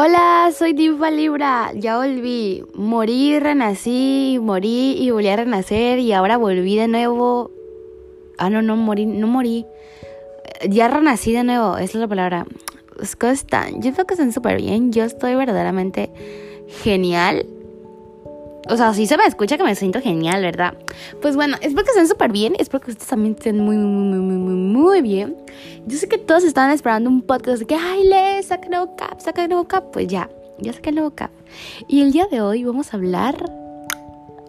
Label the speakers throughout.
Speaker 1: Hola, soy Diva Libra. Ya volví. Morí, renací, morí y volví a renacer y ahora volví de nuevo. Ah, no, no morí, no morí. Ya renací de nuevo, esa es la palabra. ¿Cómo están? Yo creo que están súper bien. Yo estoy verdaderamente genial. O sea, sí se me escucha que me siento genial, ¿verdad? Pues bueno, espero que estén súper bien. Espero que ustedes también estén muy, muy, muy, muy, muy, bien. Yo sé que todos están esperando un podcast de que, ay, le, saca el nuevo cap, saca el nuevo cap. Pues ya, ya saqué el nuevo cap. Y el día de hoy vamos a hablar.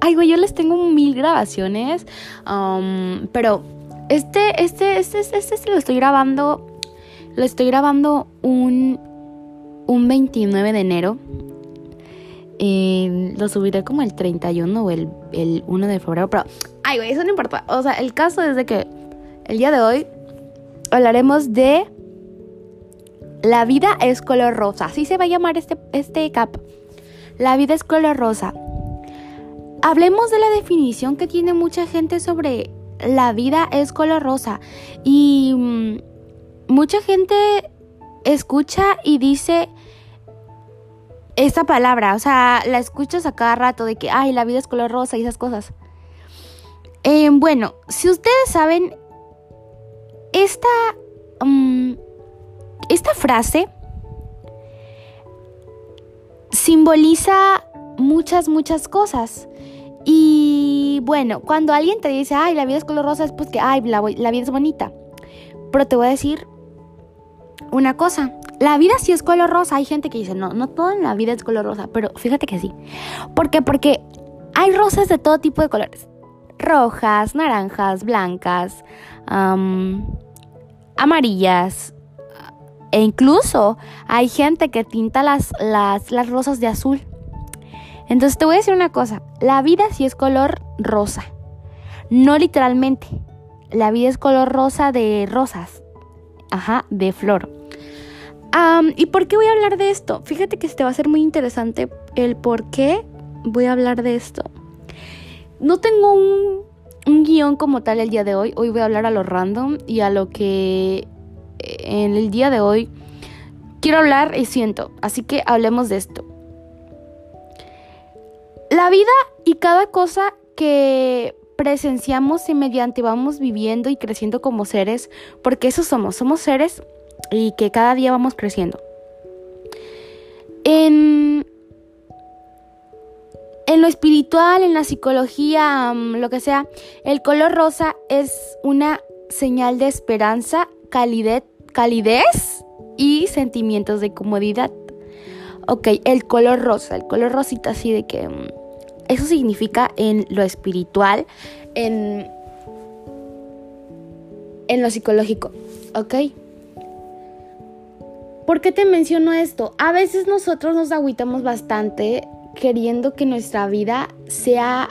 Speaker 1: Ay, güey, yo les tengo mil grabaciones. Um, pero este, este, este, este, este, lo estoy grabando. Lo estoy grabando un, un 29 de enero eh, lo subiré como el 31 o el, el 1 de febrero. Pero, ay, güey, eso no importa. O sea, el caso es de que el día de hoy hablaremos de La vida es color rosa. Así se va a llamar este, este cap. La vida es color rosa. Hablemos de la definición que tiene mucha gente sobre la vida es color rosa. Y mm, mucha gente escucha y dice esta palabra, o sea, la escuchas a cada rato de que, ay, la vida es color rosa y esas cosas. Eh, bueno, si ustedes saben, esta, mm, esta frase simboliza muchas, muchas cosas. Y bueno, cuando alguien te dice, ay, la vida es color rosa, es pues que, ay, la vida es bonita. Pero te voy a decir una cosa. La vida sí es color rosa. Hay gente que dice, no, no todo en la vida es color rosa. Pero fíjate que sí. ¿Por qué? Porque hay rosas de todo tipo de colores. Rojas, naranjas, blancas, amarillas. E incluso hay gente que tinta las, las, las rosas de azul. Entonces te voy a decir una cosa. La vida sí es color rosa. No literalmente. La vida es color rosa de rosas. Ajá, de flor. ¿Y por qué voy a hablar de esto? Fíjate que este va a ser muy interesante el por qué voy a hablar de esto. No tengo un, un guion como tal el día de hoy. Hoy voy a hablar a lo random y a lo que eh, en el día de hoy quiero hablar y siento. Así que hablemos de esto. La vida y cada cosa que presenciamos y mediante vamos viviendo y creciendo como seres, porque eso somos, somos seres y que cada día vamos creciendo. En, en lo espiritual, en la psicología, lo que sea, el color rosa es una señal de esperanza, calidez, calidez y sentimientos de comodidad. Ok, el color rosa, el color rosita así de que... Mm, eso significa en lo espiritual, en, en lo psicológico, ¿ok? ¿Por qué te menciono esto? A veces nosotros nos agüitamos bastante queriendo que nuestra vida sea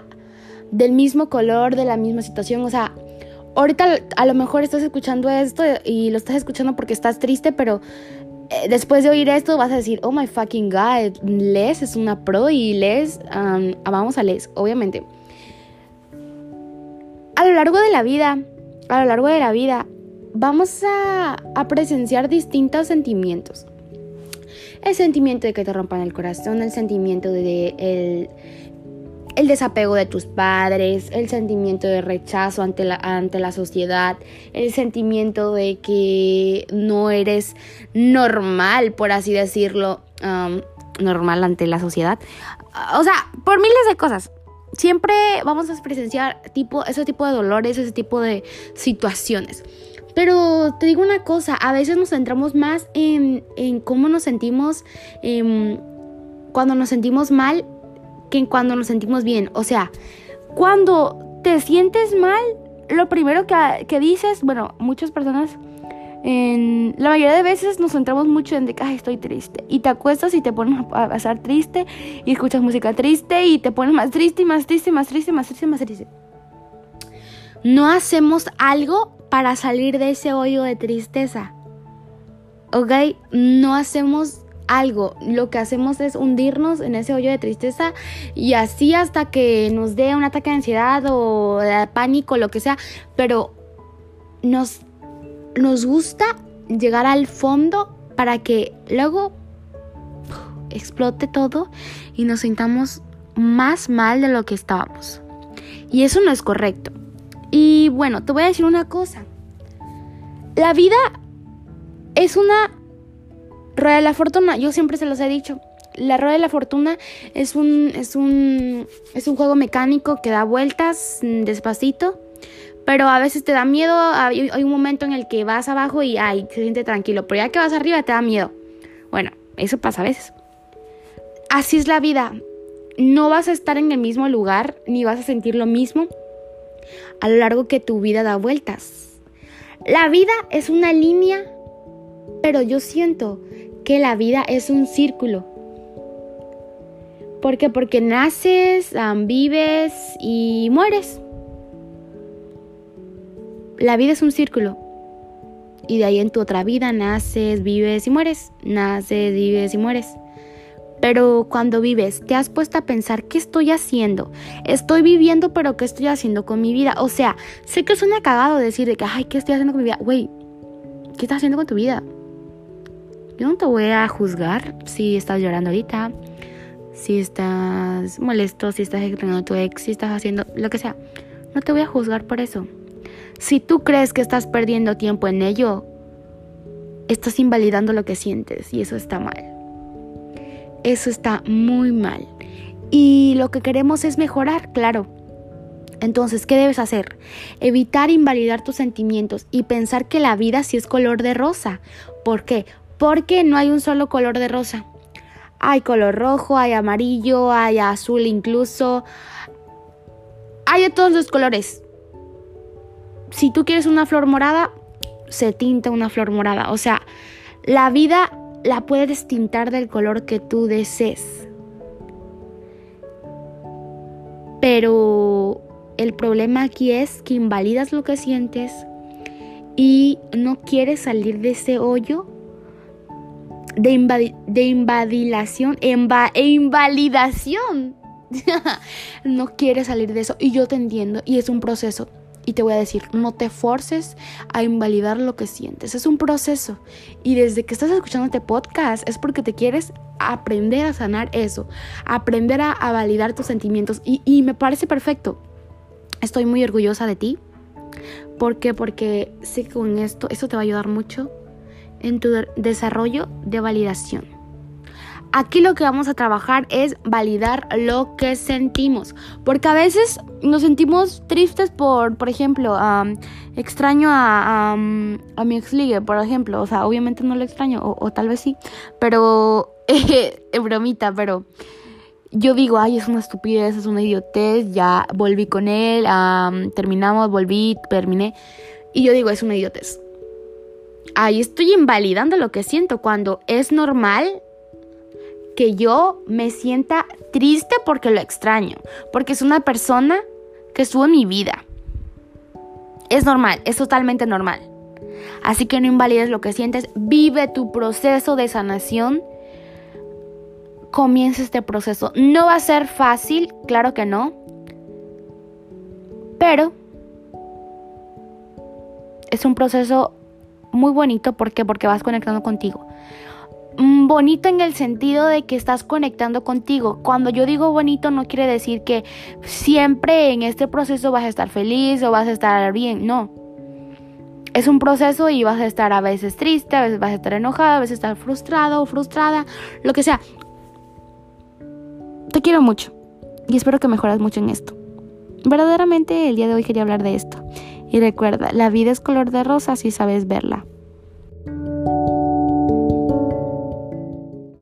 Speaker 1: del mismo color, de la misma situación. O sea, ahorita a lo mejor estás escuchando esto y lo estás escuchando porque estás triste, pero eh, después de oír esto vas a decir, oh my fucking god, Les es una pro y Les, amamos a Les, obviamente. A lo largo de la vida, a lo largo de la vida, vamos a, presenciar distintos sentimientos. El sentimiento de que te rompan el corazón, el sentimiento de el, desapego de tus padres, el sentimiento de rechazo ante la, ante la sociedad, el sentimiento de que no eres normal, por así decirlo, um, normal ante la sociedad. O sea, por miles de cosas. Siempre vamos a presenciar tipo, ese tipo de dolores, ese tipo de situaciones. Pero te digo una cosa, a veces nos centramos más en, cómo nos sentimos em, cuando nos sentimos mal que en cuando nos sentimos bien. O sea, cuando te sientes mal, lo primero que, dices, bueno, muchas personas, en la mayoría de veces nos centramos mucho en de que estoy triste. Y te acuestas y te pones a pasar triste y escuchas música triste y te pones más triste y más triste, más triste, más triste, más triste. No hacemos algo para salir de ese hoyo de tristeza. ¿Ok? No hacemos algo. Lo que hacemos es hundirnos en ese hoyo de tristeza y así hasta que nos dé un ataque de ansiedad o de pánico, lo que sea. Pero nos, nos gusta llegar al fondo para que luego explote todo y nos sintamos más mal de lo que estábamos. Y eso no es correcto. Y bueno, te voy a decir una cosa. La vida es una rueda de la fortuna. Yo siempre se los he dicho. La rueda de la fortuna es un, es un, es un juego mecánico que da vueltas despacito pero a veces te da miedo, hay, un momento en el que vas abajo y ay, se siente tranquilo, pero ya que vas arriba te da miedo. Bueno, eso pasa a veces. Así es la vida. No vas a estar en el mismo lugar ni vas a sentir lo mismo a lo largo que tu vida da vueltas. La vida es una línea, pero yo siento que la vida es un círculo. ¿Por qué? Porque naces, vives y mueres la vida es un círculo. Y de ahí en tu otra vida naces, vives y mueres. Naces, vives y mueres. Pero cuando vives, te has puesto a pensar, ¿qué estoy haciendo? Estoy viviendo, pero ¿qué estoy haciendo con mi vida? O sea, sé que suena cagado decir de que, ay, ¿qué estoy haciendo con mi vida? Güey, ¿qué estás haciendo con tu vida? Yo no te voy a juzgar si estás llorando ahorita, si estás molesto, si estás extrañando a tu ex, si estás haciendo lo que sea. No te voy a juzgar por eso. Si tú crees que estás perdiendo tiempo en ello, estás invalidando lo que sientes y eso está mal. Eso está muy mal. Y lo que queremos es mejorar, claro. Entonces, ¿qué debes hacer? Evitar invalidar tus sentimientos y pensar que la vida sí es color de rosa. ¿Por qué? Porque no hay un solo color de rosa. Hay color rojo, hay amarillo, hay azul incluso. Hay de todos los colores si tú quieres una flor morada, se tinta una flor morada. O sea, la vida la puedes tintar del color que tú desees. Pero el problema aquí es que invalidas lo que sientes y no quieres salir de ese hoyo de, invadilación e invalidación. no quieres salir de eso y yo te entiendo y es un proceso. Y te voy a decir, no te forces a invalidar lo que sientes. Es un proceso. Y desde que estás escuchando este podcast es porque te quieres aprender a sanar eso. Aprender a, validar tus sentimientos. Y, y me parece perfecto. Estoy muy orgullosa de ti. ¿Por qué? Porque sé que con esto, esto te va a ayudar mucho en tu desarrollo de validación. Aquí lo que vamos a trabajar es validar lo que sentimos, porque a veces nos sentimos tristes por, por ejemplo, extraño a, mi ex ligue, por ejemplo, o sea, obviamente no lo extraño, o, tal vez sí, pero, es bromita, pero yo digo, ay, es una estupidez, es una idiotez, ya volví con él, terminamos, volví, terminé, y yo digo, es una idiotez. Ahí estoy invalidando lo que siento cuando es normal que yo me sienta triste porque lo extraño, porque es una persona que estuvo en mi vida. Es normal, es totalmente normal. Así que no invalides lo que sientes, vive tu proceso de sanación. Comienza este proceso. No va a ser fácil, claro que no. Pero es un proceso muy bonito. ¿Por qué? Porque vas conectando contigo. Mm, bonito en el sentido de que estás conectando contigo. Cuando yo digo bonito no quiere decir que siempre en este proceso vas a estar feliz o vas a estar bien, no. Es un proceso y vas a estar a veces triste, a veces vas a estar enojada, a veces estar frustrado o frustrada, lo que sea. Te quiero mucho y espero que mejoras mucho en esto. Verdaderamente el día de hoy quería hablar de esto. Y recuerda, la vida es color de rosa si sabes verla.